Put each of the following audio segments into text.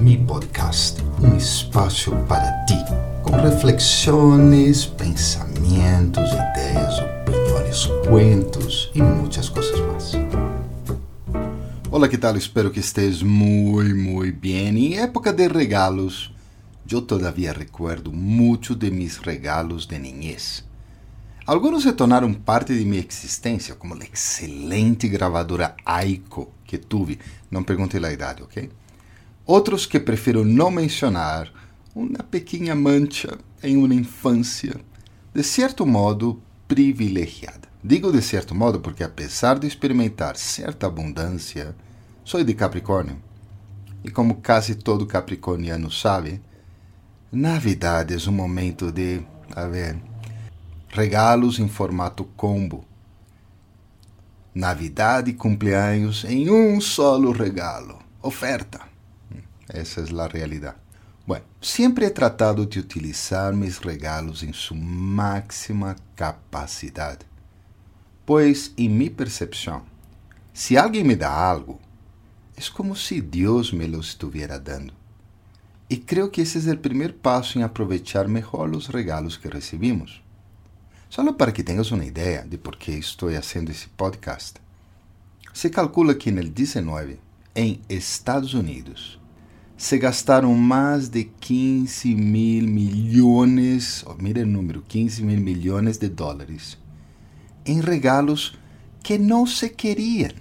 Mi Podcast, um espaço para ti, com reflexões, pensamentos, ideias, opiniões, cuentos e muitas coisas mais. Olá, que tal? Espero que estés muito, muito bem. Em época de regalos, eu todavia recuerdo muito de mis regalos de niñez. Alguns se tornaram parte de minha existência, como a excelente gravadora Aiko que tive. Não perguntei a idade, ok? Outros que prefiro não mencionar, uma pequena mancha em uma infância, de certo modo privilegiada. Digo de certo modo porque, apesar de experimentar certa abundância, sou de Capricórnio. E como quase todo capricorniano sabe, Navidade é um momento de, a ver, regalos em formato combo. Navidade e cumpleaños em um solo regalo. Oferta. Essa é a realidade. Bueno, sempre he tratado de utilizar mis regalos em sua máxima capacidade. Pois, em minha percepção, se alguém me dá algo, é como se Deus me lo estivesse dando. E creio que esse é o primeiro passo em aproveitar melhor os regalos que recebemos. Só para que tenhas uma ideia de por que estou fazendo esse podcast. Se calcula que no 19, em Estados Unidos, se gastaram mais de 15 mil milhões, oh, mire o número, 15 mil milhões de dólares, em regalos que não se queriam.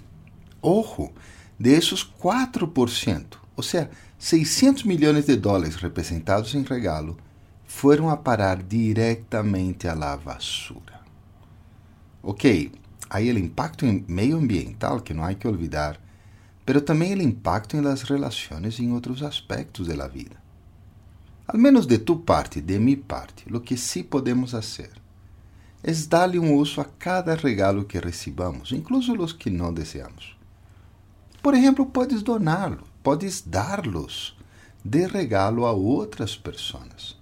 Ojo, de esses 4%, ou seja, 600 milhões de dólares representados em regalo, foram a parar diretamente à la basura. Ok, aí o impacto meio ambiental que não há que olvidar pero também o impacto em las relações e em outros aspectos da vida. Al menos de tu parte, de mi parte, lo que sí podemos fazer é dar-lhe um uso a cada regalo que recebamos, incluso os que não desejamos. Por exemplo, podes doná-los, podes dar-los de regalo a outras pessoas.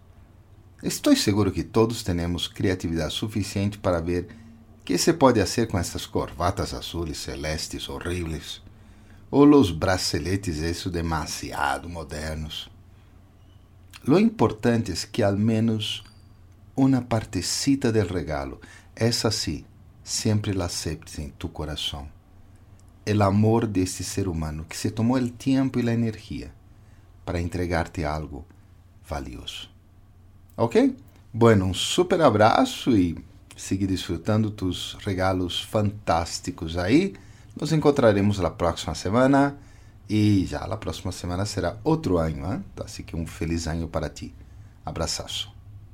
Estou seguro que todos temos criatividade suficiente para ver que se pode fazer com essas corbatas azuis celestes horríveis ou os braceletes esses demasiado modernos. Lo importante é que al menos uma partecita del regalo, essa sim, sempre la aceptes em tu coração. El amor deste ser humano que se tomou o tempo e a energia para entregarte algo valioso. Ok? Bueno, um super abraço e siga desfrutando tus regalos fantásticos aí. Nos encontraremos la próxima semana e já la próxima semana será outro ano, hein? Assim que um feliz ano para ti. Abraço.